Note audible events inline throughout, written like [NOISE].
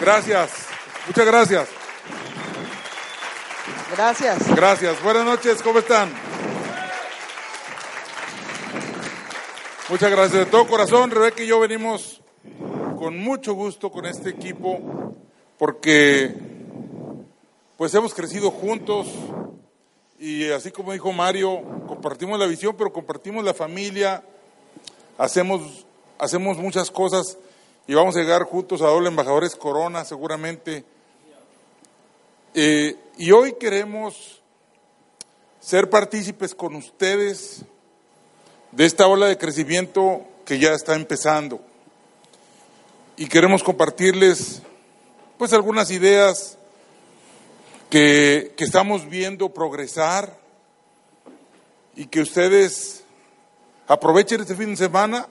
Gracias. Muchas gracias. Gracias. Gracias. Buenas noches. ¿Cómo están? Muchas gracias. De todo corazón, Rebeca y yo venimos con mucho gusto con este equipo porque pues hemos crecido juntos y así como dijo Mario, compartimos la visión, pero compartimos la familia, hacemos, hacemos muchas cosas y vamos a llegar juntos a doble embajadores Corona seguramente. Eh, y hoy queremos ser partícipes con ustedes de esta ola de crecimiento que ya está empezando. Y queremos compartirles pues algunas ideas que, que estamos viendo progresar y que ustedes aprovechen este fin de semana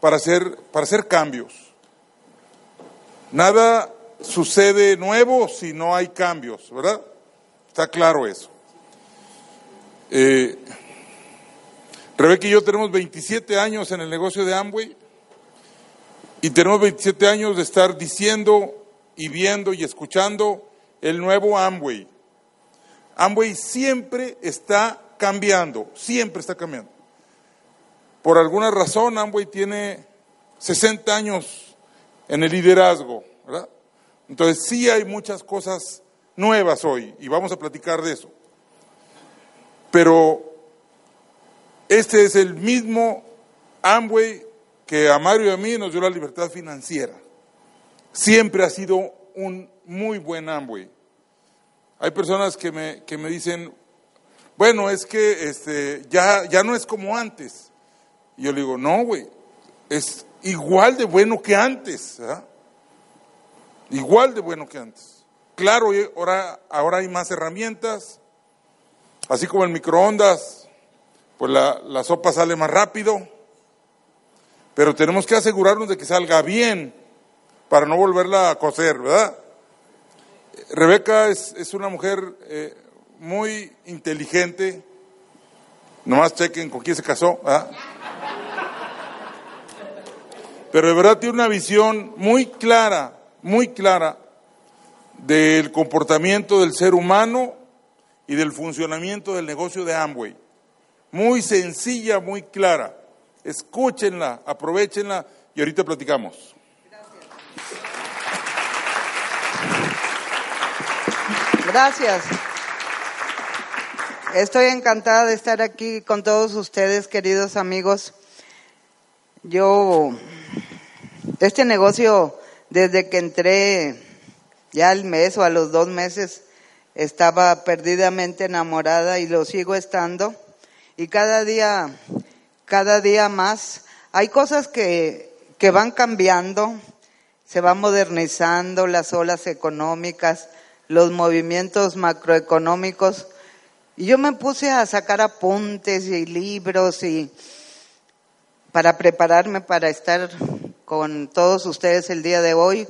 para hacer, para hacer cambios. Nada sucede nuevo si no hay cambios, ¿verdad? Está claro eso. Eh, Rebeca y yo tenemos 27 años en el negocio de Amway y tenemos 27 años de estar diciendo y viendo y escuchando el nuevo Amway. Amway siempre está cambiando, siempre está cambiando. Por alguna razón Amway tiene 60 años en el liderazgo, ¿verdad? Entonces sí hay muchas cosas nuevas hoy y vamos a platicar de eso. Pero este es el mismo Amway que a Mario y a mí nos dio la libertad financiera. Siempre ha sido un muy buen Amway. Hay personas que me, que me dicen, bueno, es que este, ya, ya no es como antes. Y yo le digo, no, güey, es igual de bueno que antes. igual de bueno que antes. Claro, ahora, ahora hay más herramientas, así como el microondas, pues la, la sopa sale más rápido, pero tenemos que asegurarnos de que salga bien para no volverla a cocer, ¿verdad? Rebeca es, es una mujer eh, muy inteligente, nomás chequen con quién se casó. Pero de verdad tiene una visión muy clara muy clara del comportamiento del ser humano y del funcionamiento del negocio de Amway. Muy sencilla, muy clara. Escúchenla, aprovechenla y ahorita platicamos. Gracias. Estoy encantada de estar aquí con todos ustedes, queridos amigos. Yo, este negocio desde que entré ya al mes o a los dos meses estaba perdidamente enamorada y lo sigo estando. Y cada día, cada día más, hay cosas que, que van cambiando, se van modernizando las olas económicas, los movimientos macroeconómicos. Y yo me puse a sacar apuntes y libros y para prepararme para estar con todos ustedes el día de hoy.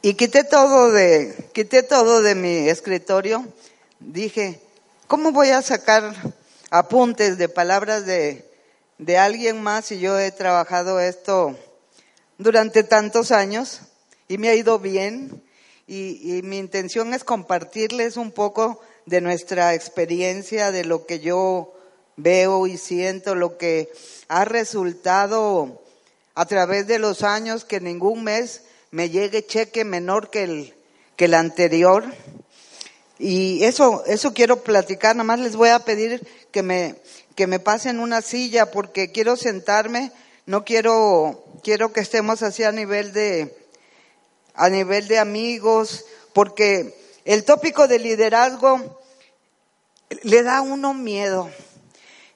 Y quité todo de, quité todo de mi escritorio. Dije, ¿cómo voy a sacar apuntes de palabras de, de alguien más si yo he trabajado esto durante tantos años y me ha ido bien? Y, y mi intención es compartirles un poco de nuestra experiencia, de lo que yo veo y siento, lo que ha resultado a través de los años que ningún mes me llegue cheque menor que el, que el anterior. Y eso, eso quiero platicar, nada más les voy a pedir que me, que me pasen una silla porque quiero sentarme, no quiero, quiero que estemos así a nivel de, a nivel de amigos, porque el tópico de liderazgo le da a uno miedo.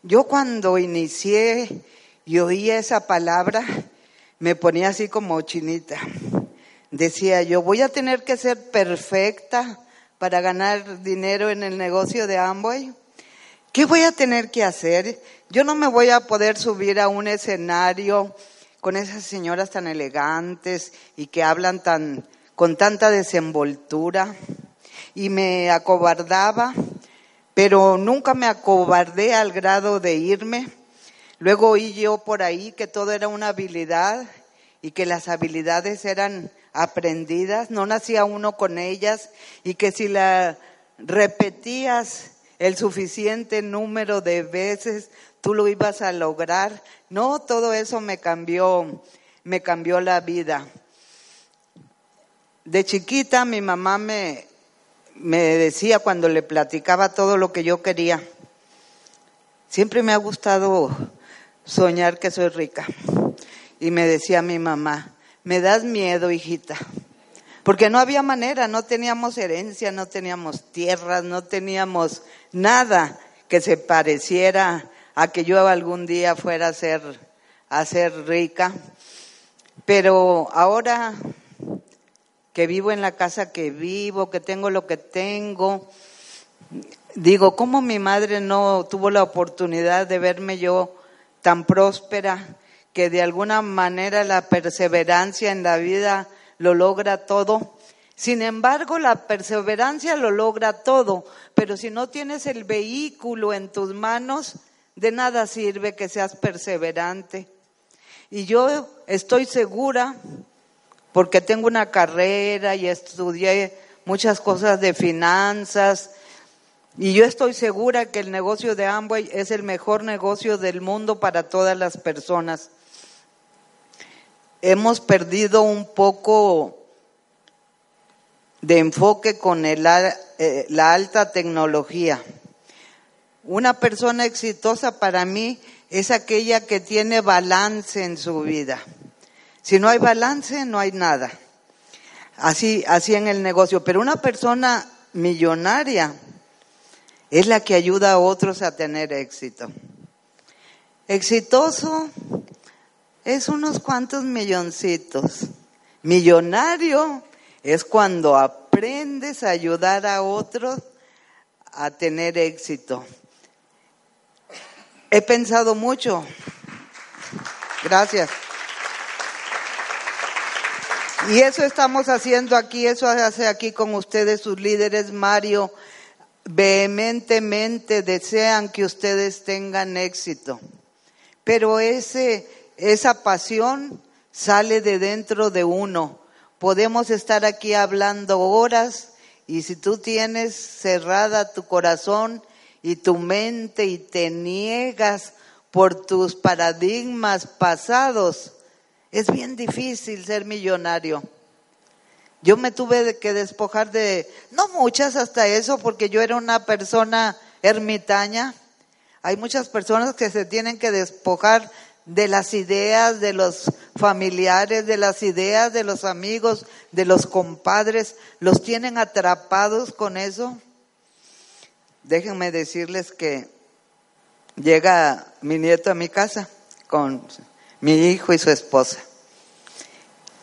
Yo cuando inicié y oía esa palabra, me ponía así como chinita. Decía yo, voy a tener que ser perfecta para ganar dinero en el negocio de Amway. ¿Qué voy a tener que hacer? Yo no me voy a poder subir a un escenario con esas señoras tan elegantes y que hablan tan con tanta desenvoltura y me acobardaba pero nunca me acobardé al grado de irme. Luego oí yo por ahí que todo era una habilidad y que las habilidades eran aprendidas, no nacía uno con ellas y que si la repetías el suficiente número de veces, tú lo ibas a lograr. No, todo eso me cambió, me cambió la vida. De chiquita mi mamá me, me decía cuando le platicaba todo lo que yo quería, siempre me ha gustado soñar que soy rica. Y me decía mi mamá, me das miedo, hijita. Porque no había manera, no teníamos herencia, no teníamos tierras, no teníamos nada que se pareciera a que yo algún día fuera a ser, a ser rica. Pero ahora que vivo en la casa que vivo, que tengo lo que tengo, digo, ¿cómo mi madre no tuvo la oportunidad de verme yo tan próspera? que de alguna manera la perseverancia en la vida lo logra todo. Sin embargo, la perseverancia lo logra todo, pero si no tienes el vehículo en tus manos, de nada sirve que seas perseverante. Y yo estoy segura, porque tengo una carrera y estudié muchas cosas de finanzas, y yo estoy segura que el negocio de Amway es el mejor negocio del mundo para todas las personas hemos perdido un poco de enfoque con eh, la alta tecnología. Una persona exitosa para mí es aquella que tiene balance en su vida. Si no hay balance, no hay nada. Así, así en el negocio. Pero una persona millonaria es la que ayuda a otros a tener éxito. Exitoso es unos cuantos milloncitos. Millonario es cuando aprendes a ayudar a otros a tener éxito. He pensado mucho. Gracias. Y eso estamos haciendo aquí, eso hace aquí con ustedes sus líderes, Mario. Vehementemente desean que ustedes tengan éxito. Pero ese esa pasión sale de dentro de uno. Podemos estar aquí hablando horas y si tú tienes cerrada tu corazón y tu mente y te niegas por tus paradigmas pasados, es bien difícil ser millonario. Yo me tuve que despojar de, no muchas hasta eso, porque yo era una persona ermitaña. Hay muchas personas que se tienen que despojar de las ideas de los familiares, de las ideas de los amigos, de los compadres, los tienen atrapados con eso. Déjenme decirles que llega mi nieto a mi casa con mi hijo y su esposa.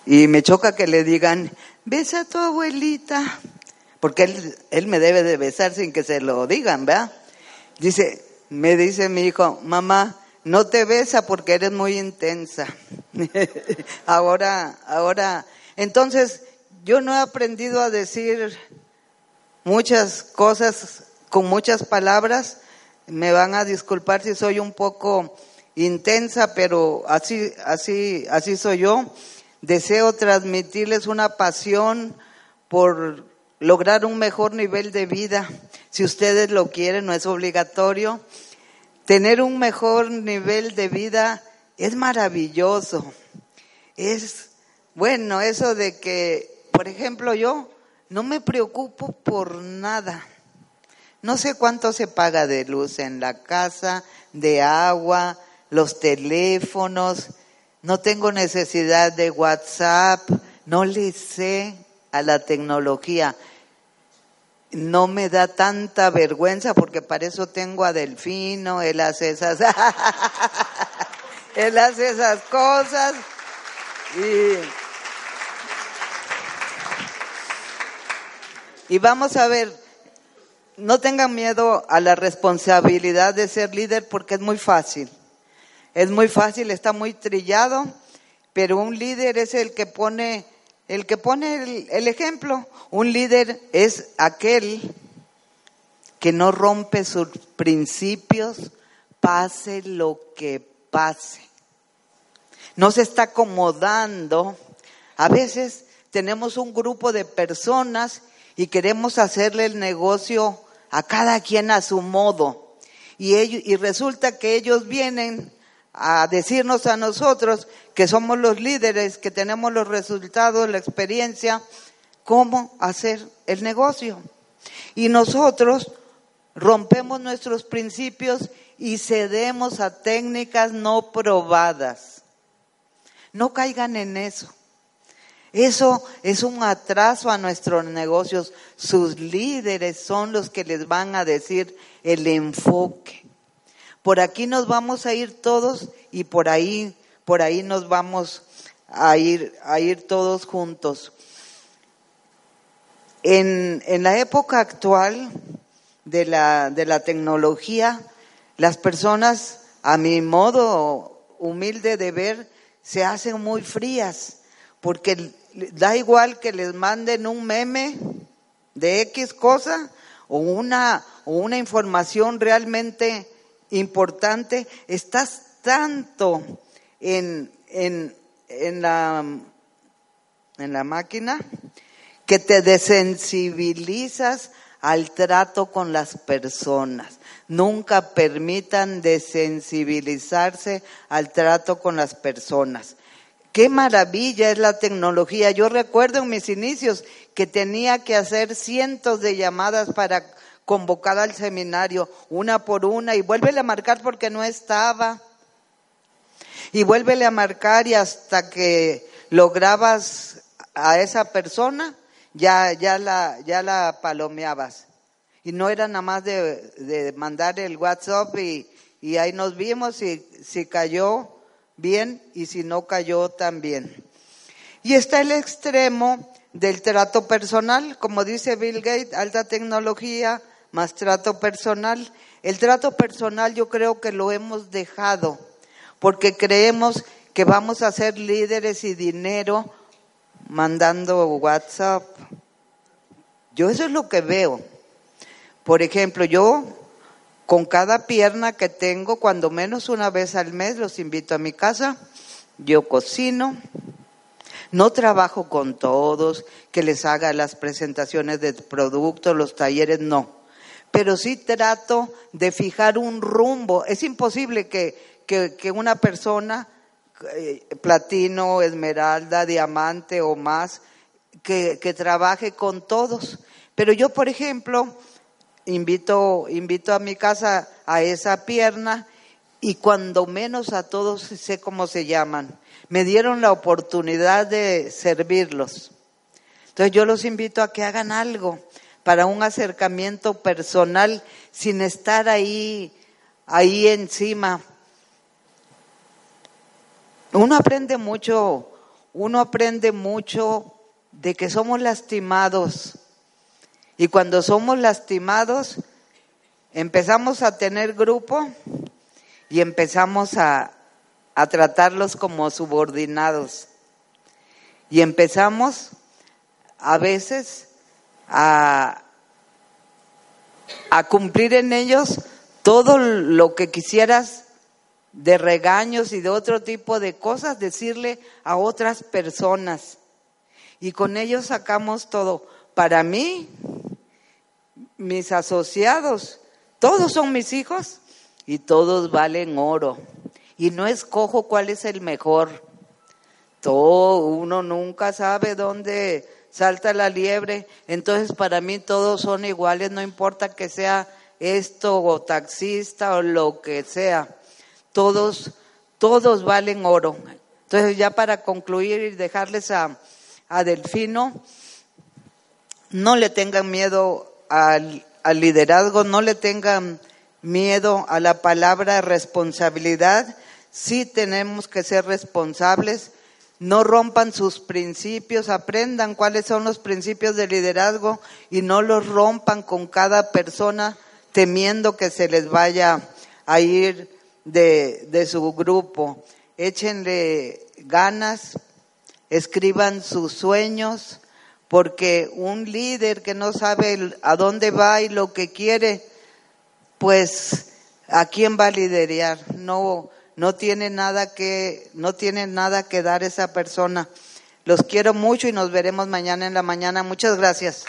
Y me choca que le digan, besa a tu abuelita, porque él, él me debe de besar sin que se lo digan, ¿verdad? Dice, me dice mi hijo, mamá, no te besa porque eres muy intensa. [LAUGHS] ahora, ahora, entonces yo no he aprendido a decir muchas cosas con muchas palabras. Me van a disculpar si soy un poco intensa, pero así, así, así soy yo. Deseo transmitirles una pasión por lograr un mejor nivel de vida. Si ustedes lo quieren, no es obligatorio Tener un mejor nivel de vida es maravilloso. Es bueno eso de que, por ejemplo, yo no me preocupo por nada. No sé cuánto se paga de luz en la casa, de agua, los teléfonos. No tengo necesidad de WhatsApp. No le sé a la tecnología no me da tanta vergüenza porque para eso tengo a Delfino, él hace esas, [LAUGHS] él hace esas cosas y, y vamos a ver, no tengan miedo a la responsabilidad de ser líder porque es muy fácil, es muy fácil, está muy trillado, pero un líder es el que pone el que pone el, ejemplo. Un líder es aquel que no rompe sus principios, pase lo que pase. no se está acomodando. A veces tenemos un grupo de personas y queremos hacerle el negocio a cada quien a su modo. Y, ellos, y resulta que ellos vienen a decirnos a nosotros que somos los líderes, que tenemos los resultados, la experiencia, cómo hacer el negocio. Y nosotros rompemos nuestros principios y cedemos a técnicas no probadas. No caigan en eso. Eso es un atraso a nuestros negocios. Sus líderes son los que les van a decir el enfoque. Por aquí nos vamos a ir todos y por ahí, por ahí nos vamos a ir, a ir todos juntos. En, en la época actual de la, de la tecnología, las personas, a mi modo humilde de ver, se hacen muy frías, porque da igual que les manden un meme de X cosa o una, o una información realmente importante, estás tanto en, en, en, la, en la máquina que te desensibilizas al trato con las personas. Nunca permitan desensibilizarse al trato con las personas. Qué maravilla es la tecnología. Yo recuerdo en mis inicios que tenía que hacer cientos de llamadas para convocar al seminario, una por una, y vuélvele a marcar porque no estaba. Y vuélvele a marcar y hasta que lograbas a esa persona, ya, ya, la, ya la palomeabas. Y no era nada más de, de mandar el WhatsApp y, y ahí nos vimos y si cayó bien y si no cayó también. Y está el extremo del trato personal, como dice Bill Gates, alta tecnología más trato personal. El trato personal yo creo que lo hemos dejado porque creemos que vamos a ser líderes y dinero mandando WhatsApp. Yo eso es lo que veo. Por ejemplo, yo con cada pierna que tengo, cuando menos una vez al mes los invito a mi casa, yo cocino, no trabajo con todos, que les haga las presentaciones de productos, los talleres, no. Pero sí trato de fijar un rumbo. Es imposible que, que una persona eh, platino, esmeralda, diamante o más, que, que trabaje con todos. Pero yo, por ejemplo, invito, invito a mi casa a esa pierna y cuando menos a todos sé cómo se llaman. Me dieron la oportunidad de servirlos. Entonces yo los invito a que hagan algo para un acercamiento personal sin estar ahí, ahí encima uno aprende mucho, uno aprende mucho de que somos lastimados. Y cuando somos lastimados, empezamos a tener grupo y empezamos a, a tratarlos como subordinados. Y empezamos a veces a, cumplir en ellos todo lo que quisieras de regaños y de otro tipo de cosas, decirle a otras personas. Y con ellos sacamos todo. Para mí, mis asociados, todos son mis hijos y todos valen oro. Y no escojo cuál es el mejor. Todo, uno nunca sabe dónde salta la liebre. Entonces para mí todos son iguales, no importa que sea esto o taxista o lo que sea todos, todos valen oro. Entonces ya para concluir y dejarles a, a Delfino, no le tengan miedo al, al liderazgo, no le tengan miedo a la palabra responsabilidad. Sí tenemos que ser responsables. No rompan sus principios, aprendan cuáles son los principios de liderazgo y no los rompan con cada persona temiendo que se les vaya a ir de, de su grupo. Échenle ganas, escriban sus sueños, porque un líder que no sabe a dónde va y lo que quiere, pues a quién va a liderar. No, no tiene nada que, no tiene nada que dar esa persona. Los quiero mucho y nos veremos mañana en la mañana. Muchas gracias.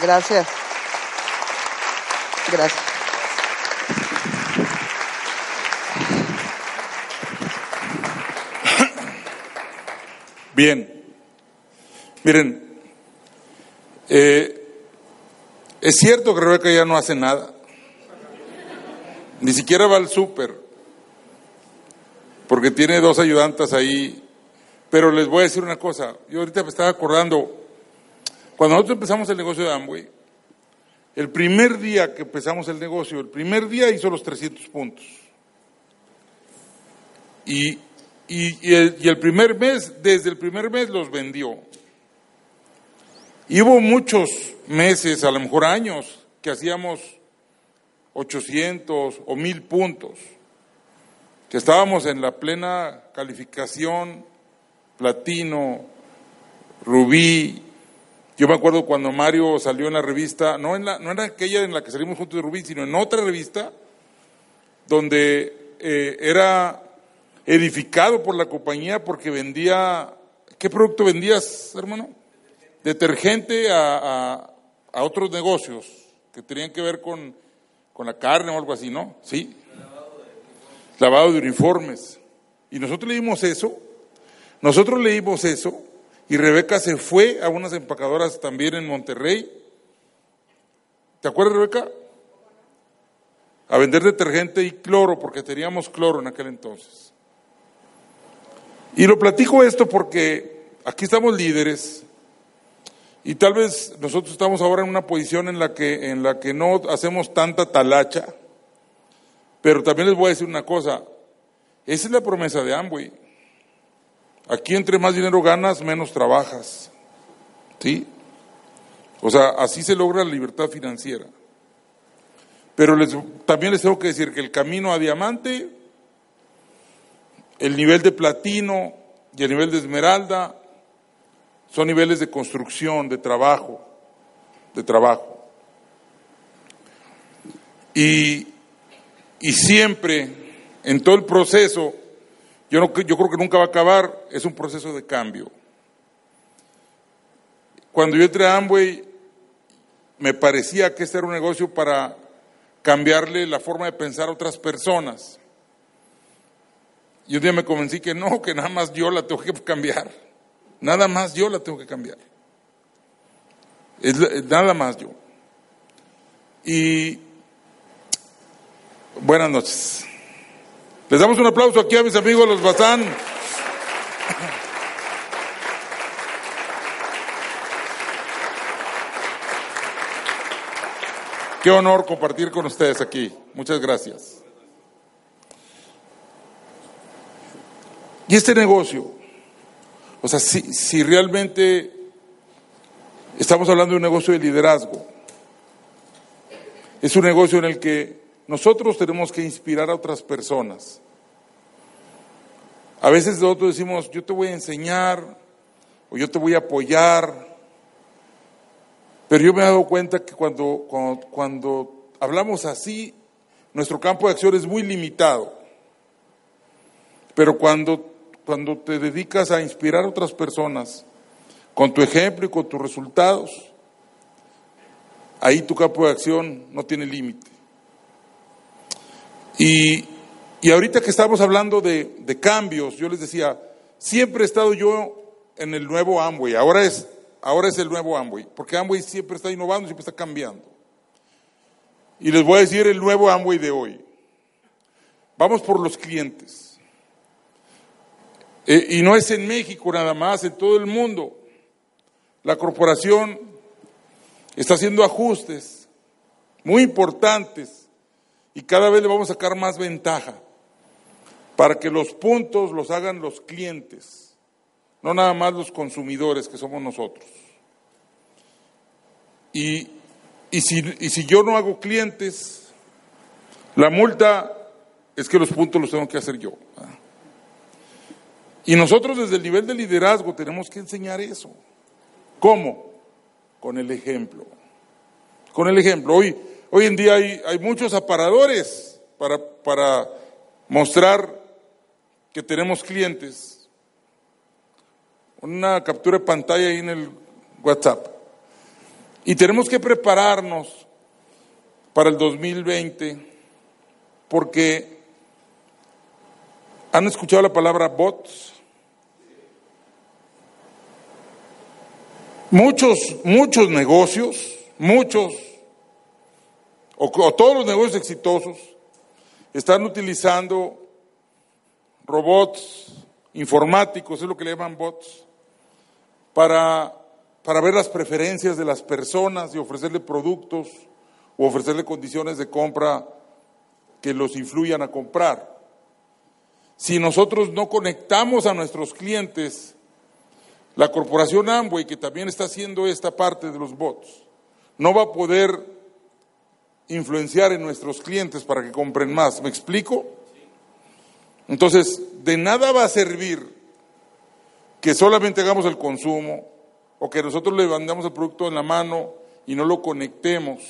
Gracias. Gracias. Bien. Miren, eh, es cierto que Rebeca ya no hace nada. Ni siquiera va al súper. Porque tiene dos ayudantes ahí. Pero les voy a decir una cosa. Yo ahorita me estaba acordando. Cuando nosotros empezamos el negocio de Amway, el primer día que empezamos el negocio, el primer día hizo los 300 puntos. Y, y, el, primer mes, desde el primer mes los vendió. Hubo muchos meses, a lo mejor años, que hacíamos 800 o 1000 puntos, que estábamos en la plena calificación, platino, rubí. Yo me acuerdo cuando Mario salió en la revista, no en, la, no en aquella en la que salimos juntos de rubí, sino en otra revista, donde eh, era edificado por la compañía porque vendía, ¿qué producto vendías, hermano? Detergente a, a otros negocios que tenían que ver con con la carne o algo así, ¿no? Sí. Lavado de uniformes. Y nosotros leímos eso, nosotros leímos eso, y Rebeca se fue a unas empacadoras también en Monterrey. ¿Te acuerdas, Rebeca? A vender detergente y cloro, porque teníamos cloro en aquel entonces. Y lo platico esto porque aquí estamos líderes, y tal vez nosotros estamos ahora en una posición en la que, en la que no hacemos tanta talacha, pero también les voy a decir una cosa, esa es la promesa de Amway. Aquí entre más dinero ganas, menos trabajas. ¿Sí? O sea, así se logra la libertad financiera. Pero les, también les tengo que decir que el camino a diamante, el nivel de platino y el nivel de esmeralda son niveles de construcción, de trabajo, de trabajo. Y, y siempre, en todo el proceso, yo, no, yo creo que nunca va a acabar, es un proceso de cambio. Cuando yo entré a Amway, me parecía que este era un negocio para cambiarle la forma de pensar a otras personas. Y un día me convencí que no, que nada más yo la tengo que cambiar. Nada más yo la tengo que cambiar. Es, nada más yo. Y buenas noches. Les damos un aplauso aquí a mis amigos los Bazán. Qué honor compartir con ustedes aquí. Muchas gracias. Y este negocio o sea, si, si realmente estamos hablando de un negocio de liderazgo, es un negocio en el que nosotros tenemos que inspirar a otras personas. A veces nosotros decimos, yo te voy a enseñar o yo te voy a apoyar, pero yo me he dado cuenta que cuando, cuando, cuando hablamos así, nuestro campo de acción es muy limitado. Pero cuando cuando te dedicas a inspirar a otras personas con tu ejemplo y con tus resultados, ahí tu campo de acción no tiene límite. Y, y, ahorita que estamos hablando de, de, cambios, yo les decía, siempre he estado yo en el nuevo Amway, ahora es, ahora es el nuevo Amway, porque Amway siempre está innovando, siempre está cambiando. Y les voy a decir el nuevo Amway de hoy. Vamos por los clientes. Eh, y no es en México nada más, en todo el mundo. La corporación está haciendo ajustes muy importantes y cada vez le vamos a sacar más ventaja para que los puntos los hagan los clientes, no nada más los consumidores que somos nosotros. Y, y, si, y si yo no hago clientes, la multa es que los puntos los tengo que hacer yo. Y nosotros desde el nivel de liderazgo tenemos que enseñar eso. ¿Cómo? Con el ejemplo. Con el ejemplo. Hoy, Hoy en día hay, hay muchos aparadores para, para mostrar que tenemos clientes. Una captura de pantalla ahí en el WhatsApp. Y tenemos que prepararnos para el 2020 porque han escuchado la palabra bots. Muchos, muchos negocios, muchos, o, todos los negocios exitosos, están utilizando robots informáticos, es lo que le llaman bots, para, para ver las preferencias de las personas y ofrecerle productos o ofrecerle condiciones de compra que los influyan a comprar. Si nosotros no conectamos a nuestros clientes, la corporación Amway, que también está haciendo esta parte de los bots, no va a poder influenciar en nuestros clientes para que compren más. ¿Me explico? Entonces, de nada va a servir que solamente hagamos el consumo o que nosotros le mandamos el producto en la mano y no lo conectemos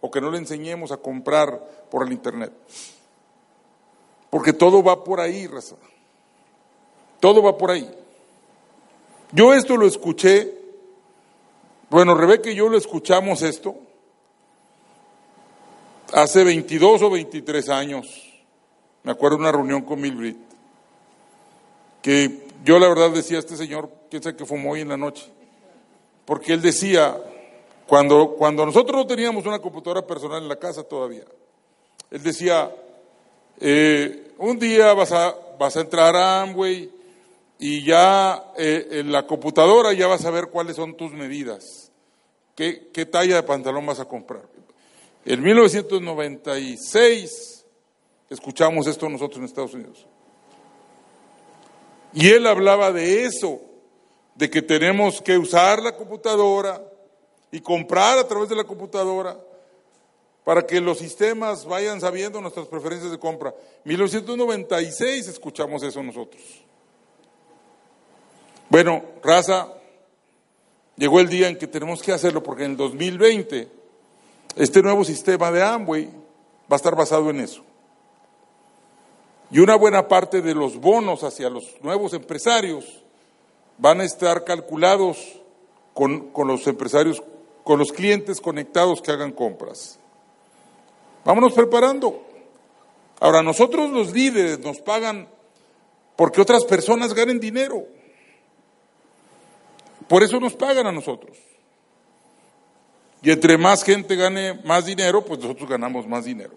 o que no le enseñemos a comprar por el Internet. Porque todo va por ahí, raza. Todo va por ahí. Yo esto lo escuché, bueno, Rebeca y yo lo escuchamos esto. Hace 22 o 23 años. Me acuerdo de una reunión con Milbrit, que yo la verdad decía a este señor, quién sabe que fumó hoy en la noche, porque él decía, cuando, cuando nosotros no teníamos una computadora personal en la casa todavía, él decía, eh, un día vas a, vas a entrar a Amway y ya eh, en la computadora ya vas a ver cuáles son tus medidas, qué, qué talla de pantalón vas a comprar. En 1996 escuchamos esto nosotros en Estados Unidos. Y él hablaba de eso, de que tenemos que usar la computadora y comprar a través de la computadora para que los sistemas vayan sabiendo nuestras preferencias de compra. 1996 escuchamos eso nosotros. Bueno, raza, llegó el día en que tenemos que hacerlo porque en el 2020 este nuevo sistema de Amway va a estar basado en eso. Y una buena parte de los bonos hacia los nuevos empresarios van a estar calculados con, los empresarios, con los clientes conectados que hagan compras. Vámonos preparando. Ahora, nosotros los líderes nos pagan porque otras personas ganen dinero. Por eso nos pagan a nosotros. Y entre más gente gane más dinero, pues nosotros ganamos más dinero.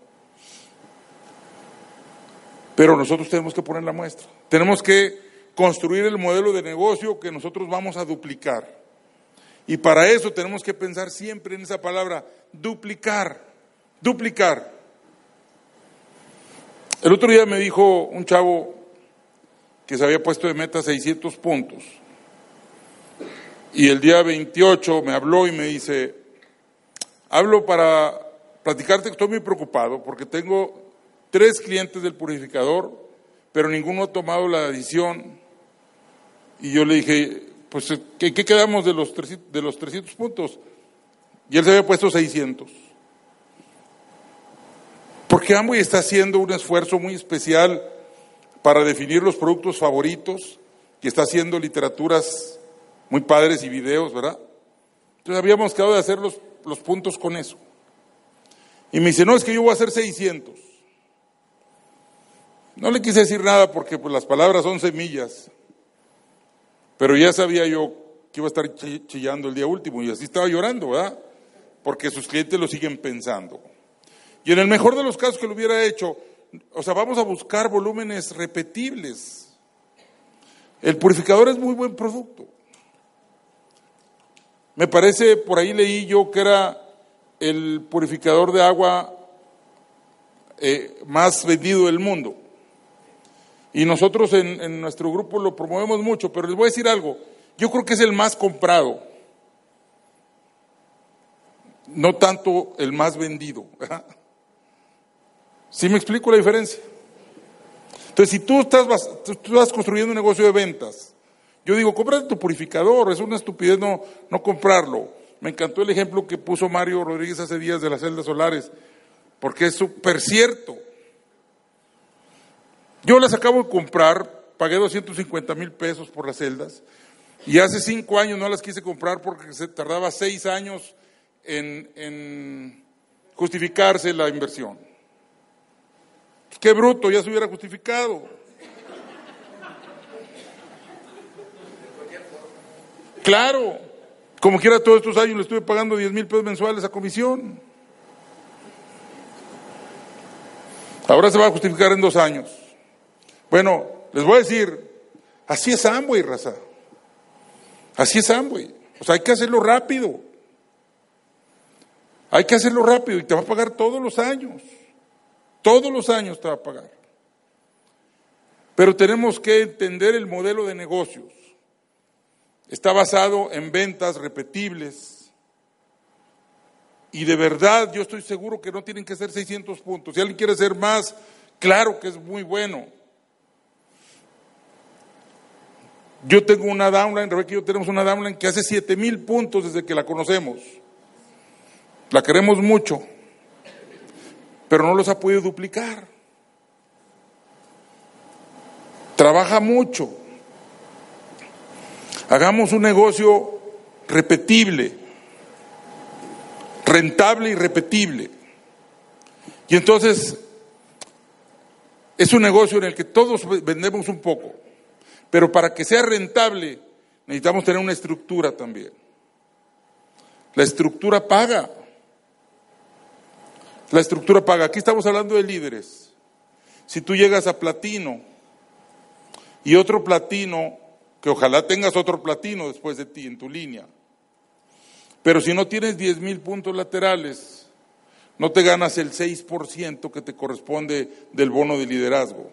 Pero nosotros tenemos que poner la muestra. Tenemos que construir el modelo de negocio que nosotros vamos a duplicar. Y para eso tenemos que pensar siempre en esa palabra, duplicar, duplicar. El otro día me dijo un chavo que se había puesto de meta 600 puntos. Y el día 28 me habló y me dice, hablo para platicarte que estoy muy preocupado porque tengo tres clientes del purificador, pero ninguno ha tomado la decisión. Y yo le dije, pues, ¿qué, quedamos de los, 300, de los 300 puntos? Y él se había puesto 600. Porque Amway está haciendo un esfuerzo muy especial para definir los productos favoritos y está haciendo literaturas muy padres y videos, ¿verdad? Entonces habíamos quedado de hacer los, los puntos con eso. Y me dice, no, es que yo voy a hacer 600. No le quise decir nada porque pues, las palabras son semillas, pero ya sabía yo que iba a estar chillando el día último y así estaba llorando, ¿verdad? Porque sus clientes lo siguen pensando. Y en el mejor de los casos que lo hubiera hecho, o sea, vamos a buscar volúmenes repetibles. El purificador es muy buen producto. Me parece, por ahí leí yo que era el purificador de agua eh, más vendido del mundo. Y nosotros en, nuestro grupo lo promovemos mucho, pero les voy a decir algo, yo creo que es el más comprado, no tanto el más vendido. ¿Sí me explico la diferencia? Entonces, si estás, tú estás construyendo un negocio de ventas, yo digo, cómprate tu purificador, es una estupidez no, no comprarlo. Me encantó el ejemplo que puso Mario Rodríguez hace días de las celdas solares, porque es súper cierto. Yo las acabo de comprar, pagué 250 mil pesos por las celdas, y hace cinco años no las quise comprar porque se tardaba seis años en, en justificarse la inversión. Qué bruto, ya se hubiera justificado. Claro, como quiera todos estos años le estuve pagando 10 mil pesos mensuales a comisión. Ahora se va a justificar en dos años. Bueno, les voy a decir, así es Amway, raza. Así es Amway. O sea, hay que hacerlo rápido. Hay que hacerlo rápido y te va a pagar todos los años. Todos los años te va a pagar. Pero tenemos que entender el modelo de negocios. Está basado en ventas repetibles. Y de verdad yo estoy seguro que no tienen que ser 600 puntos. Si alguien quiere ser más, claro que es muy bueno. Yo tengo una downline, Rebeca y yo tenemos una downline que hace 7 mil puntos desde que la conocemos. La queremos mucho, pero no los ha podido duplicar. Trabaja mucho. Hagamos un negocio repetible, rentable y repetible. Y entonces es un negocio en el que todos vendemos un poco. Pero para que sea rentable necesitamos tener una estructura también. La estructura paga. La estructura paga. Aquí estamos hablando de líderes. Si tú llegas a platino y otro platino, que ojalá tengas otro platino después de ti en tu línea, pero si no tienes 10 mil puntos laterales, no te ganas el 6% que te corresponde del bono de liderazgo.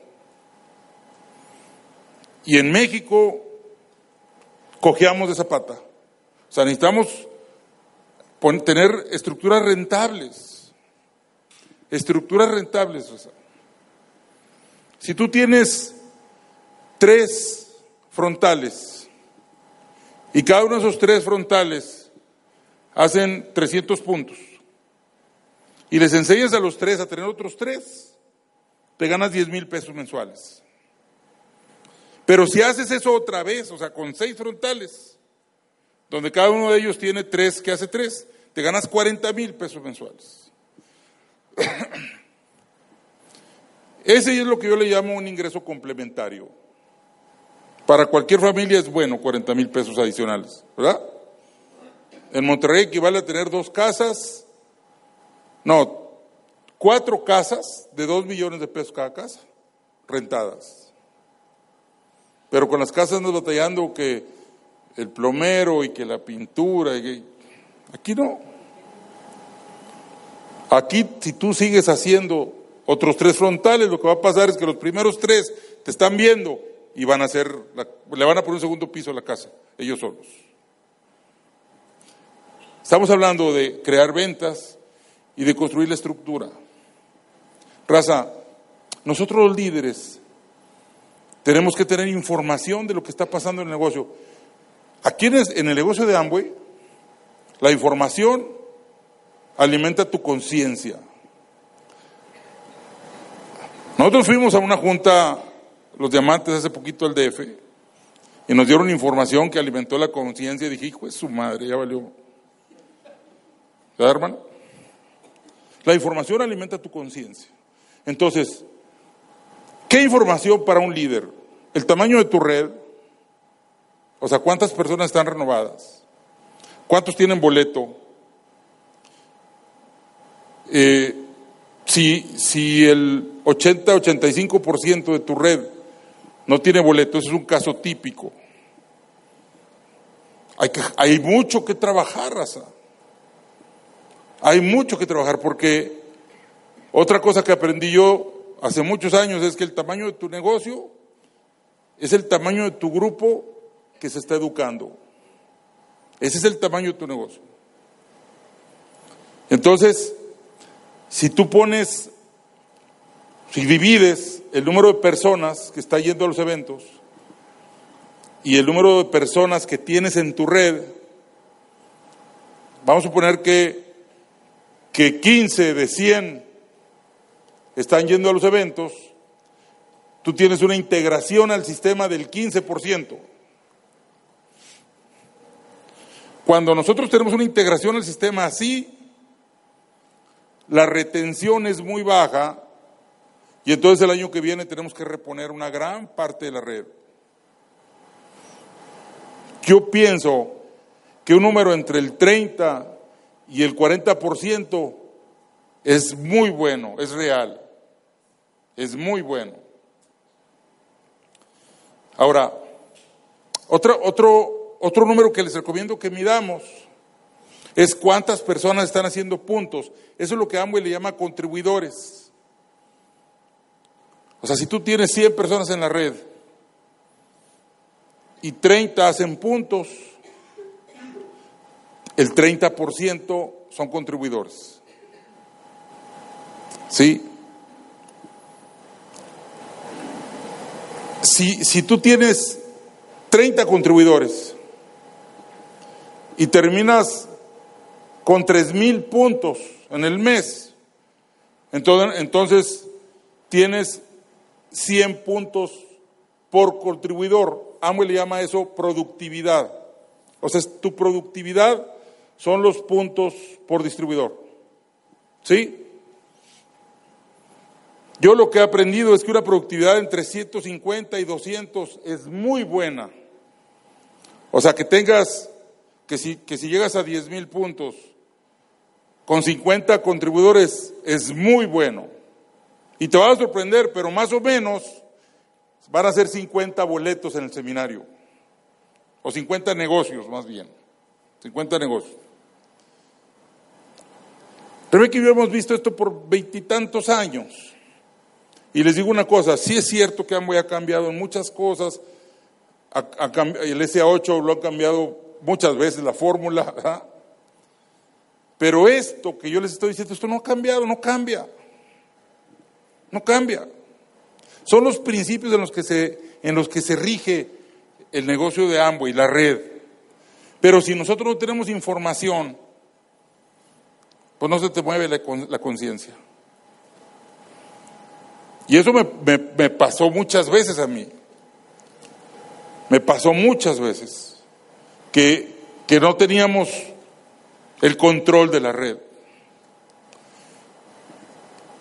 Y en México cojeamos de zapata. O sea, necesitamos tener estructuras rentables. Estructuras rentables. O. Si tú tienes tres frontales y cada uno de esos tres frontales hacen 300 puntos y les enseñas a los tres a tener otros tres, te ganas 10 mil pesos mensuales. Pero si haces eso otra vez, o sea, con seis frontales, donde cada uno de ellos tiene tres que hace tres, te ganas 40 mil pesos mensuales. [CLEARS THROAT] Ese es lo que yo le llamo un ingreso complementario. Para cualquier familia es bueno 40 mil pesos adicionales, ¿verdad? En Monterrey equivale a tener dos casas, no, cuatro casas de dos millones de pesos cada casa, rentadas. Pero con las casas nos batallando que el plomero y que la pintura. Y aquí no. Aquí, si tú sigues haciendo otros tres frontales, lo que va a pasar es que los primeros tres te están viendo y van a hacer, le van a poner un segundo piso a la casa, ellos solos. Estamos hablando de crear ventas y de construir la estructura. Raza, nosotros los líderes tenemos que tener información de lo que está pasando en el negocio. Aquí en el negocio de Amway, la información alimenta tu conciencia. Nosotros fuimos a una junta, los diamantes, hace poquito al DF, y nos dieron información que alimentó la conciencia y dije, hijo de su madre, ya valió. ¿Verdad, hermano? La información alimenta tu conciencia. Entonces, ¿Qué información para un líder? El tamaño de tu red, o sea, cuántas personas están renovadas, cuántos tienen boleto. Eh, si, si el 80-85% de tu red no tiene boleto, eso es un caso típico. Hay, mucho que trabajar, raza. Hay mucho que trabajar porque otra cosa que aprendí yo hace muchos años es que el tamaño de tu negocio es el tamaño de tu grupo que se está educando. Ese es el tamaño de tu negocio. Entonces, si tú pones, si divides el número de personas que está yendo a los eventos y el número de personas que tienes en tu red, vamos a suponer que, que 15 de 100 están yendo a los eventos, tú tienes una integración al sistema del 15%. Cuando nosotros tenemos una integración al sistema así, la retención es muy baja y entonces el año que viene tenemos que reponer una gran parte de la red. Yo pienso que un número entre el 30 y el 40% es muy bueno, es real, es muy bueno. Ahora, otro, otro, otro número que les recomiendo que midamos es cuántas personas están haciendo puntos. Eso es lo que Amway le llama contribuidores. O sea, si tú tienes 100 personas en la red y 30 hacen puntos, el 30% son contribuidores. ¿Sí? Si, si tú tienes 30 contribuidores y terminas con tres mil puntos en el mes, entonces, entonces tienes 100 puntos por contribuidor. Amway le llama eso productividad. O sea, tu productividad son los puntos por distribuidor. ¿Sí? Yo lo que he aprendido es que una productividad entre 150 y 200 es muy buena. O sea, que tengas, que si, que si llegas a 10 mil puntos con 50 contribuidores es muy bueno. Y te va a sorprender, pero más o menos van a ser 50 boletos en el seminario. O 50 negocios, más bien. 50 negocios. Rebeca y yo hemos visto esto por veintitantos años. Y les digo una cosa, sí es cierto que Amway ha cambiado en muchas cosas. el SA8 lo ha cambiado muchas veces, la fórmula. Pero esto que yo les estoy diciendo, esto no ha cambiado, no cambia. No cambia. Son los principios en los que se, en los que se rige el negocio de Amway, la red. Pero si nosotros no tenemos información, pues no se te mueve la, conciencia. Y eso me, me, pasó muchas veces a mí. Me pasó muchas veces que, que no teníamos el control de la red.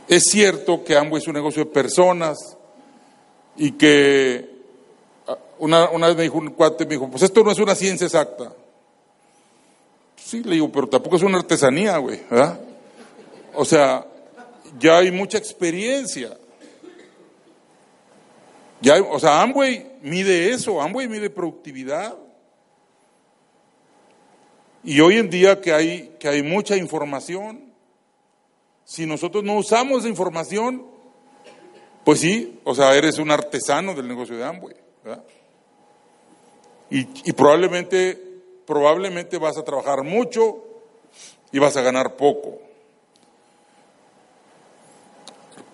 Es cierto que ambos es un negocio de personas y que ah, una, una, vez me dijo un cuate, me dijo, pues esto no es una ciencia exacta. Sí, le digo, pero tampoco es una artesanía, güey, ¿verdad? O sea, ya hay mucha experiencia. Ya o sea, Amway mide eso, Amway mide productividad. Y hoy en día que hay, que hay mucha información, si nosotros no usamos esa información, pues sí, o sea, eres un artesano del negocio de Amway. Y, probablemente, probablemente vas a trabajar mucho y vas a ganar poco.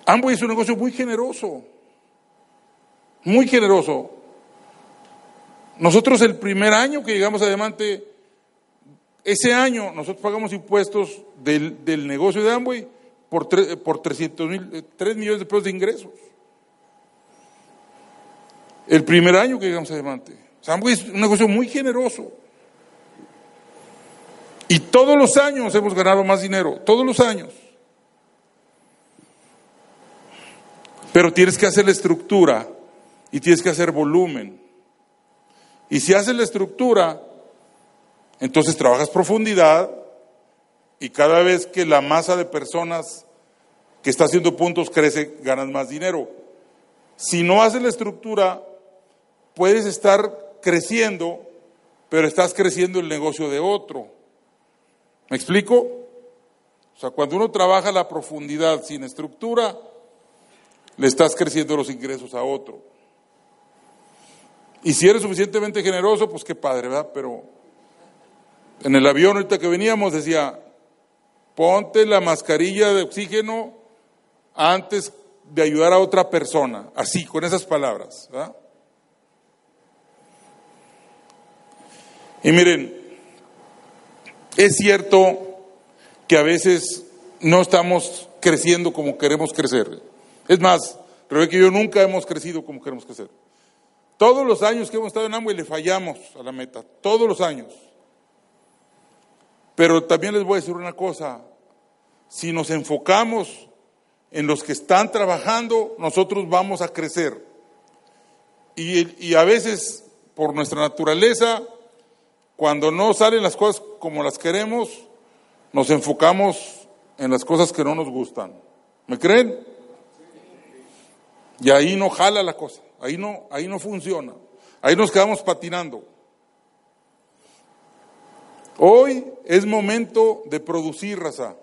Amway es un negocio muy generoso, muy generoso. Nosotros el primer año que llegamos a Diamante, ese año nosotros pagamos impuestos del, del negocio de Amway por, por 300 mil, 3 millones de pesos de ingresos. El primer año que llegamos a Diamante. Amway es un negocio muy generoso. Y todos los años hemos ganado más dinero, todos los años. Pero tienes que hacer la estructura y tienes que hacer volumen. Y si haces la estructura, entonces trabajas profundidad y cada vez que la masa de personas que está haciendo puntos crece, ganas más dinero. Si no haces la estructura, puedes estar creciendo, pero estás creciendo el negocio de otro. ¿Me explico? O sea, cuando uno trabaja la profundidad sin estructura, le estás creciendo los ingresos a otro. Y si eres suficientemente generoso, pues qué padre, ¿verdad? Pero en el avión ahorita que veníamos decía, ponte la mascarilla de oxígeno antes de ayudar a otra persona, así, con esas palabras. Y miren, Es cierto que a veces no estamos creciendo como queremos crecer. Es más, Rebeca y yo nunca hemos crecido como queremos crecer. Todos los años que hemos estado en Amway le fallamos a la meta, todos los años. Pero también les voy a decir una cosa, si nos enfocamos en los que están trabajando, nosotros vamos a crecer. Y, a veces, por nuestra naturaleza, cuando no salen las cosas como las queremos, nos enfocamos en las cosas que no nos gustan. ¿Me creen? Y ahí no jala la cosa, ahí no, ahí no funciona, ahí nos quedamos patinando. Hoy es momento de producir, raza.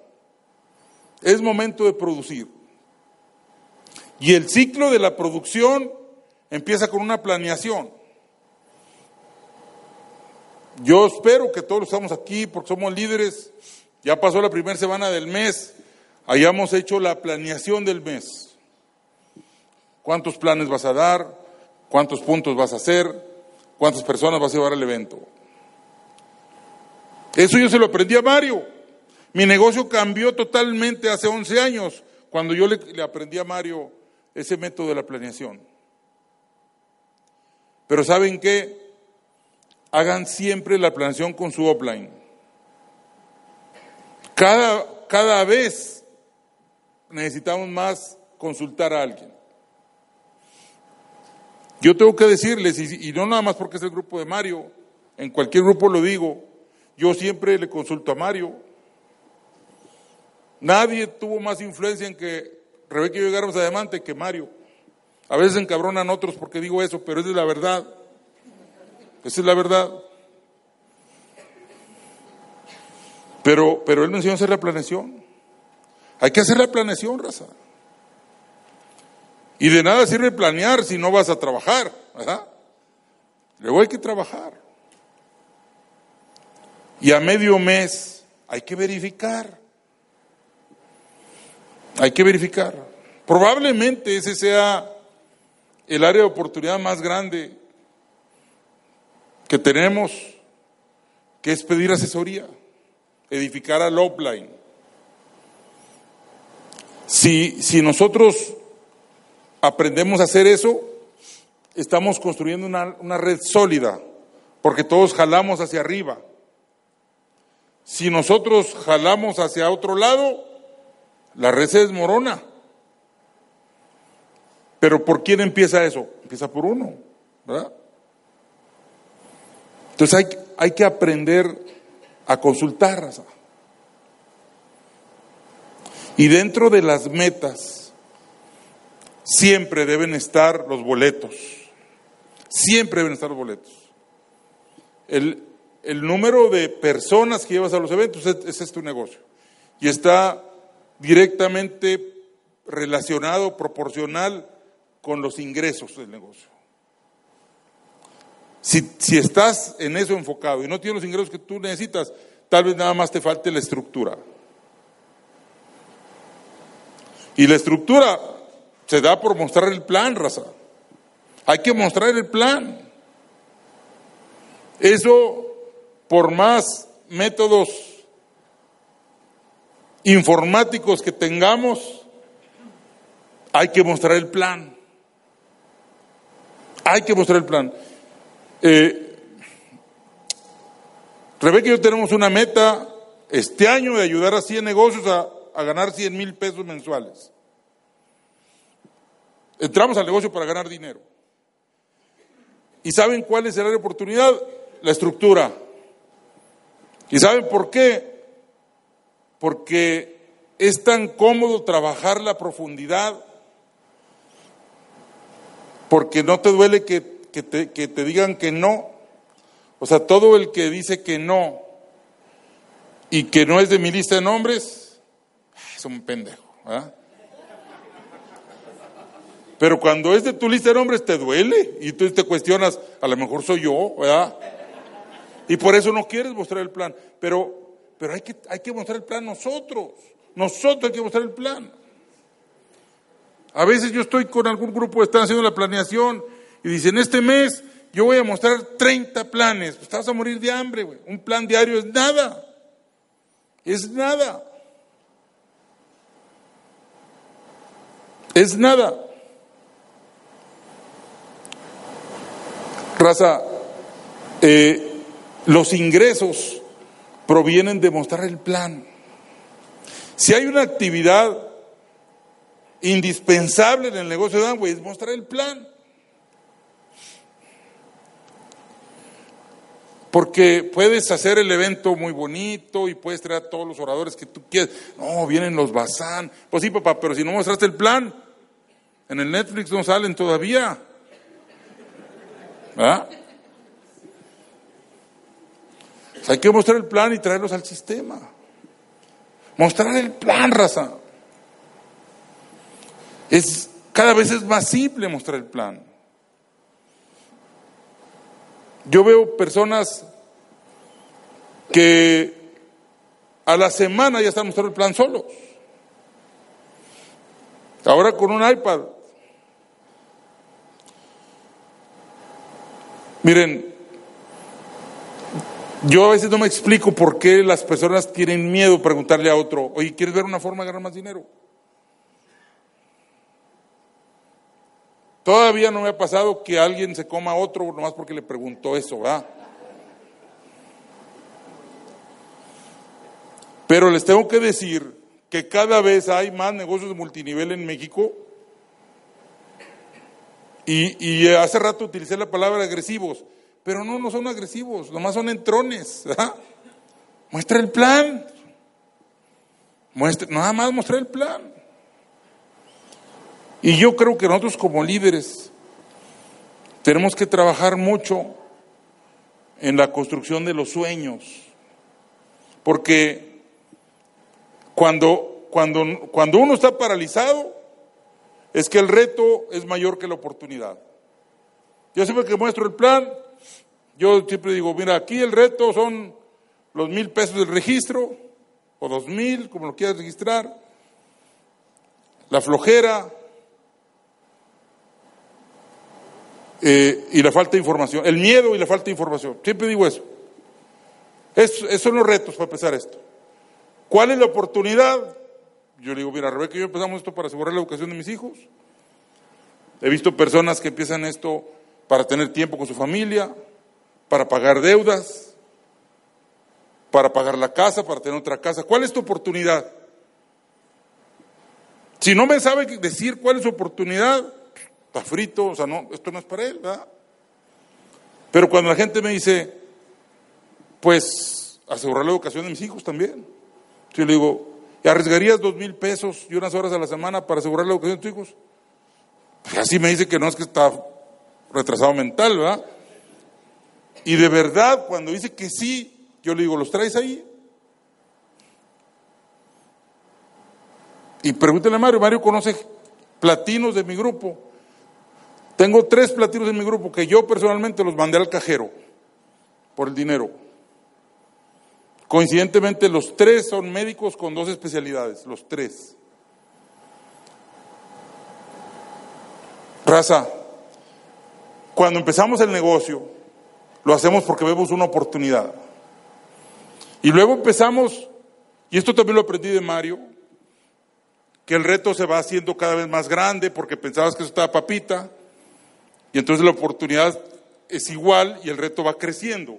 Es momento de producir. Y el ciclo de la producción empieza con una planeación. Yo espero que todos estamos aquí porque somos líderes. Ya pasó la primera semana del mes. Hayamos hecho la planeación del mes. ¿Cuántos planes vas a dar? ¿Cuántos puntos vas a hacer? ¿Cuántas personas vas a llevar al evento? Eso yo se lo aprendí a Mario. Mi negocio cambió totalmente hace 11 años cuando yo le, le aprendí a Mario ese método de la planeación. Pero ¿saben qué? Hagan siempre la planeación con su offline. Cada, cada vez necesitamos más consultar a alguien. Yo tengo que decirles, y, y no nada más porque es el grupo de Mario, en cualquier grupo lo digo, yo siempre le consulto a Mario. Nadie tuvo más influencia en que Rebeca y yo llegáramos a Diamante que Mario. A veces encabronan otros porque digo eso, pero esa es la verdad. Esa es la verdad. Pero, pero él me enseñó a hacer la planeación. Hay que hacer la planeación, raza. Y de nada sirve planear si no vas a trabajar, ¿verdad? Luego hay que trabajar. Y a medio mes hay que verificar. Hay que verificar. Probablemente ese sea el área de oportunidad más grande que tenemos, que es pedir asesoría, edificar al offline. Si, si nosotros aprendemos a hacer eso, estamos construyendo una, una red sólida, porque todos jalamos hacia arriba. Si nosotros jalamos hacia otro lado, la red se desmorona. Pero ¿por quién empieza eso? Empieza por uno, ¿verdad? Entonces hay, hay que aprender a consultar. Y dentro de las metas siempre deben estar los boletos. Siempre deben estar los boletos. El, el número de personas que llevas a los eventos, ese es tu negocio. Y está directamente relacionado, proporcional con los ingresos del negocio. Si, si, estás en eso enfocado y no tienes los ingresos que tú necesitas, tal vez nada más te falte la estructura. Y la estructura se da por mostrar el plan, raza. Hay que mostrar el plan. Eso por más métodos informáticos que tengamos, hay que mostrar el plan. Hay que mostrar el plan. Eh, Rebeca y yo tenemos una meta este año de ayudar a 100 negocios a, ganar 100 mil pesos mensuales. Entramos al negocio para ganar dinero. ¿Y saben cuál es de oportunidad? La estructura. ¿Y saben por qué? Porque es tan cómodo trabajar la profundidad, porque no te duele que, te, que te digan que no. O sea, todo el que dice que no y que no es de mi lista de nombres, es un pendejo. Pero cuando es de tu lista de nombres te duele y tú te cuestionas, a lo mejor soy yo, ¿verdad? Y por eso no quieres mostrar el plan. Pero, pero hay, que, hay que mostrar el plan nosotros. Nosotros hay que mostrar el plan. A veces yo estoy con algún grupo están haciendo la planeación y dicen, este mes yo voy a mostrar 30 planes. Pues a morir de hambre, güey. Un plan diario es nada. Es nada. Es nada. Raza, eh, los ingresos provienen de mostrar el plan. Si hay una actividad indispensable en el negocio de Amway, es mostrar el plan. Porque puedes hacer el evento muy bonito y puedes traer a todos los oradores que tú quieras. No, vienen los Bazán. Pues sí, papá, pero si no mostraste el plan, en el Netflix no salen todavía. ¿Verdad? Hay que mostrar el plan y traerlos al sistema. Mostrar el plan, raza. Es, cada vez es más simple mostrar el plan. Yo veo personas que a la semana ya están mostrando el plan solos. Ahora con un iPad. Miren, yo a veces no me explico por qué las personas tienen miedo a preguntarle a otro, oye, ¿quieres ver una forma de ganar más dinero? Todavía no me ha pasado que alguien se coma a otro nomás porque le preguntó eso, ¿verdad? Pero les tengo que decir que cada vez hay más negocios de multinivel en México y, hace rato utilicé la palabra agresivos, pero no, no son agresivos, nomás son entrones. Muestra el plan. Muestra, nada más mostrar el plan. Y yo creo que nosotros como líderes tenemos que trabajar mucho en la construcción de los sueños, porque cuando, cuando, cuando uno está paralizado, es que el reto es mayor que la oportunidad. Yo siempre que muestro el plan, yo siempre digo, mira, aquí el reto son los mil pesos del registro, o dos mil, como lo quieras registrar, la flojera, Eh, y la falta de información, el miedo y la falta de información. Siempre digo eso. esos son los retos para empezar esto. ¿Cuál es la oportunidad? Yo le digo, mira, Rebeca y yo empezamos esto para asegurar la educación de mis hijos. He visto personas que empiezan esto para tener tiempo con su familia, para pagar deudas, para pagar la casa, para tener otra casa. ¿Cuál es tu oportunidad? Si no me sabe decir cuál es su oportunidad, está frito, o sea, no, esto no es para él, ¿verdad? Pero cuando la gente me dice, pues, asegurar la educación de mis hijos también. Yo le digo, ¿arriesgarías dos mil pesos y unas horas a la semana para asegurar la educación de tus hijos? Pues así me dice que no es que está retrasado mental, ¿verdad? Y de verdad, cuando dice que sí, yo le digo, ¿los traes ahí? Y pregúntale a Mario, Mario conoce platinos de mi grupo tengo tres platinos en mi grupo que yo personalmente los mandé al cajero por el dinero. Coincidentemente los tres son médicos con dos especialidades, los tres. Raza, cuando empezamos el negocio, lo hacemos porque vemos una oportunidad. Y luego empezamos, y esto también lo aprendí de Mario, que el reto se va haciendo cada vez más grande porque pensabas que eso estaba papita, y entonces la oportunidad es igual y el reto va creciendo.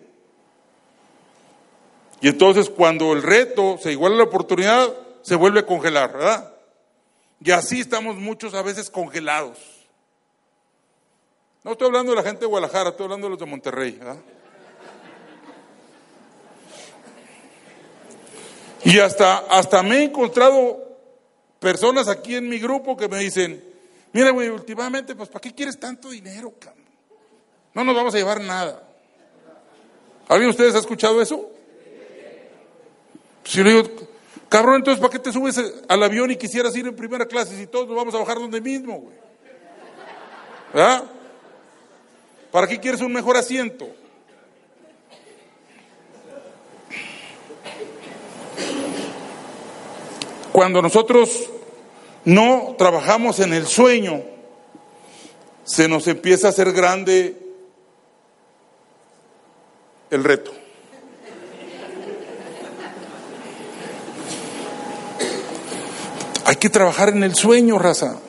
Y entonces cuando el reto se iguala a la oportunidad, se vuelve a congelar, ¿verdad? Y así estamos muchos a veces congelados. No estoy hablando de la gente de Guadalajara, estoy hablando de los de Monterrey, ¿verdad? Y hasta, hasta me he encontrado personas aquí en mi grupo que me dicen, Mira, güey, últimamente, pues, ¿para qué quieres tanto dinero, cabrón? No nos vamos a llevar nada. ¿Alguien de ustedes ha escuchado eso? Si le digo, cabrón, entonces, ¿para qué te subes al avión y quisieras ir en primera clase si todos nos vamos a bajar donde mismo, güey? ¿Verdad? ¿Para qué quieres un mejor asiento? Cuando nosotros no trabajamos en el sueño, se nos empieza a hacer grande el reto. Hay que trabajar en el sueño, raza.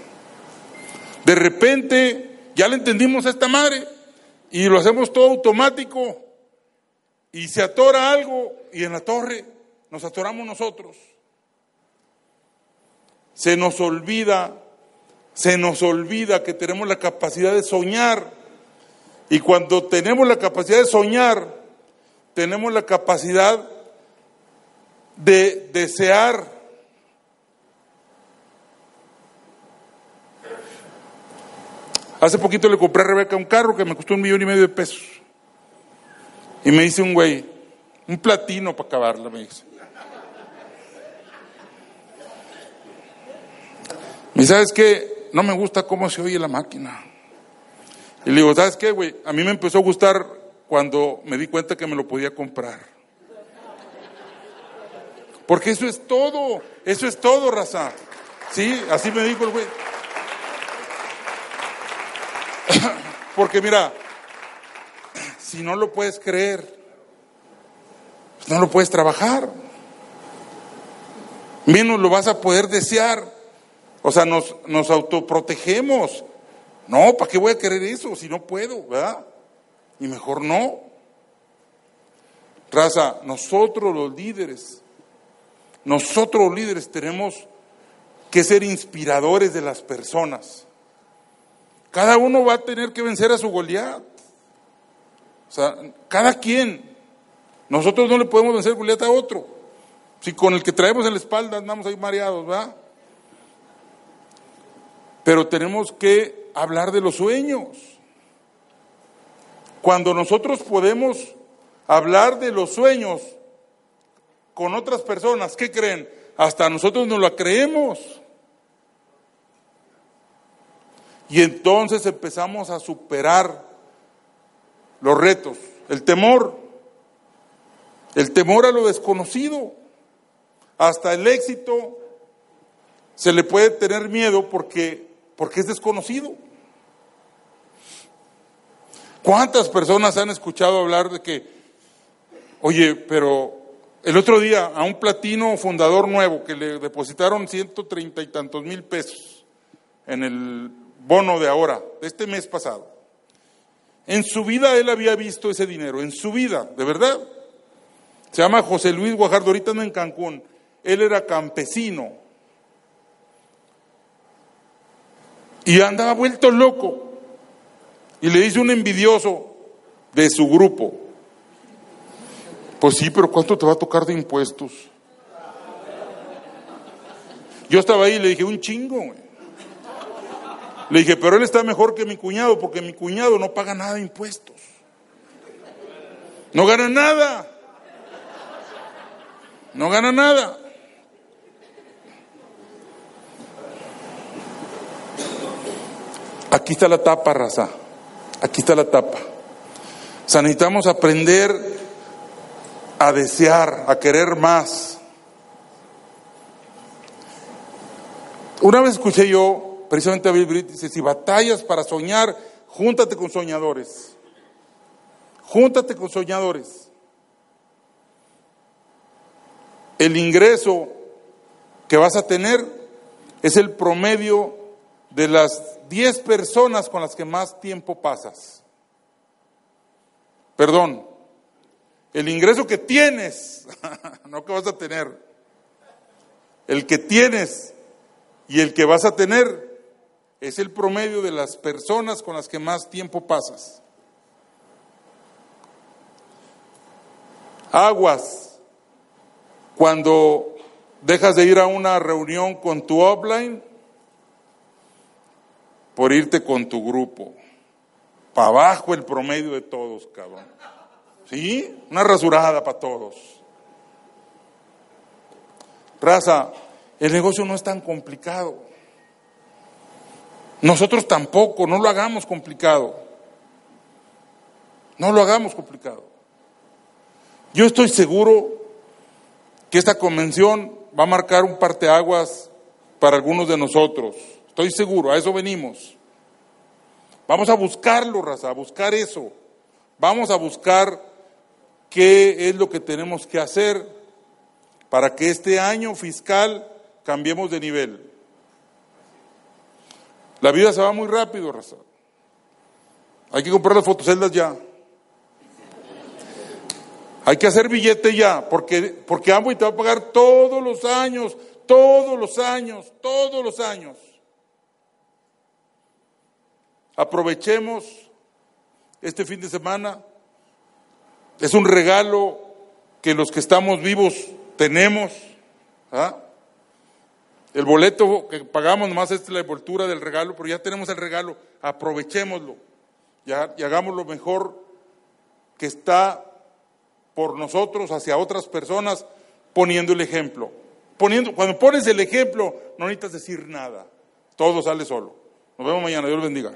De repente, ya le entendimos a esta madre y lo hacemos todo automático y se atora algo y en la torre nos atoramos nosotros. Se nos olvida, se nos olvida que tenemos la capacidad de soñar y cuando tenemos la capacidad de soñar, tenemos la capacidad de desear Hace poquito le compré a Rebeca un carro que me costó un millón y medio de pesos. Y me dice un güey, un platino para acabarla, me dice. ¿Y sabes qué? No me gusta cómo se oye la máquina. Y le digo, ¿sabes qué, güey? A mí me empezó a gustar cuando me di cuenta que me lo podía comprar. Porque eso es todo, eso es todo, raza. Sí, así me dijo el güey. [COUGHS] Porque mira, si no lo puedes creer, no lo puedes trabajar. Menos lo vas a poder desear. O sea, nos, nos autoprotegemos. No, ¿para qué voy a querer eso si no puedo, verdad? Y mejor no. Raza, nosotros los líderes, nosotros los líderes tenemos que ser inspiradores de las personas. Cada uno va a tener que vencer a su Goliat. O sea, cada quien. Nosotros no le podemos vencer Goliat a otro. Si con el que traemos en la espalda andamos ahí mareados, ¿va? Pero tenemos que hablar de los sueños. Cuando nosotros podemos hablar de los sueños con otras personas, ¿qué creen? Hasta nosotros no lo creemos. Y entonces empezamos a superar los retos, el temor, el temor a lo desconocido. Hasta el éxito se le puede tener miedo porque, porque es desconocido. ¿Cuántas personas han escuchado hablar de que, oye, pero el otro día a un platino fundador nuevo que le depositaron ciento treinta y tantos mil pesos en el bono de ahora, de este mes pasado. En su vida él había visto ese dinero, en su vida, de verdad. Se llama José Luis Guajardo, ahorita no en Cancún. Él era campesino. Y andaba vuelto loco. Y le dice un envidioso de su grupo. Pues sí, pero ¿cuánto te va a tocar de impuestos? Yo estaba ahí y le dije, un chingo, güey. Le dije, pero él está mejor que mi cuñado porque mi cuñado no paga nada de impuestos. No gana nada. No gana nada. Aquí está la tapa, raza. Aquí está la tapa. O sea, necesitamos aprender a desear, a querer más. Una vez escuché yo precisamente Britt dice, si batallas para soñar, júntate con soñadores. Júntate con soñadores. El ingreso que vas a tener es el promedio de las 10 personas con las que más tiempo pasas. Perdón, el ingreso que tienes, [LAUGHS] no que vas a tener, el que tienes y el que vas a tener es el promedio de las personas con las que más tiempo pasas. Aguas, cuando dejas de ir a una reunión con tu offline por irte con tu grupo. Para abajo el promedio de todos, cabrón. ¿Sí? Una rasurada para todos. Raza, el negocio no es tan complicado. Nosotros tampoco, no lo hagamos complicado. No lo hagamos complicado. Yo estoy seguro que esta convención va a marcar un parteaguas para algunos de nosotros. Estoy seguro, a eso venimos. Vamos a buscarlo, raza, a buscar eso. Vamos a buscar qué es lo que tenemos que hacer para que este año fiscal cambiemos de nivel. La vida se va muy rápido, Raza. Hay que comprar las fotoceldas ya. Hay que hacer billete ya, porque, porque Amway te va a pagar todos los años, todos los años, todos los años. Aprovechemos este fin de semana. Es un regalo que los que estamos vivos tenemos. ¿ah? El boleto que pagamos nomás es la envoltura del regalo, pero ya tenemos el regalo, aprovechémoslo y hagamos lo mejor que está por nosotros hacia otras personas poniendo el ejemplo. Poniendo, cuando pones el ejemplo, no necesitas decir nada. Todo sale solo. Nos vemos mañana. Dios los bendiga.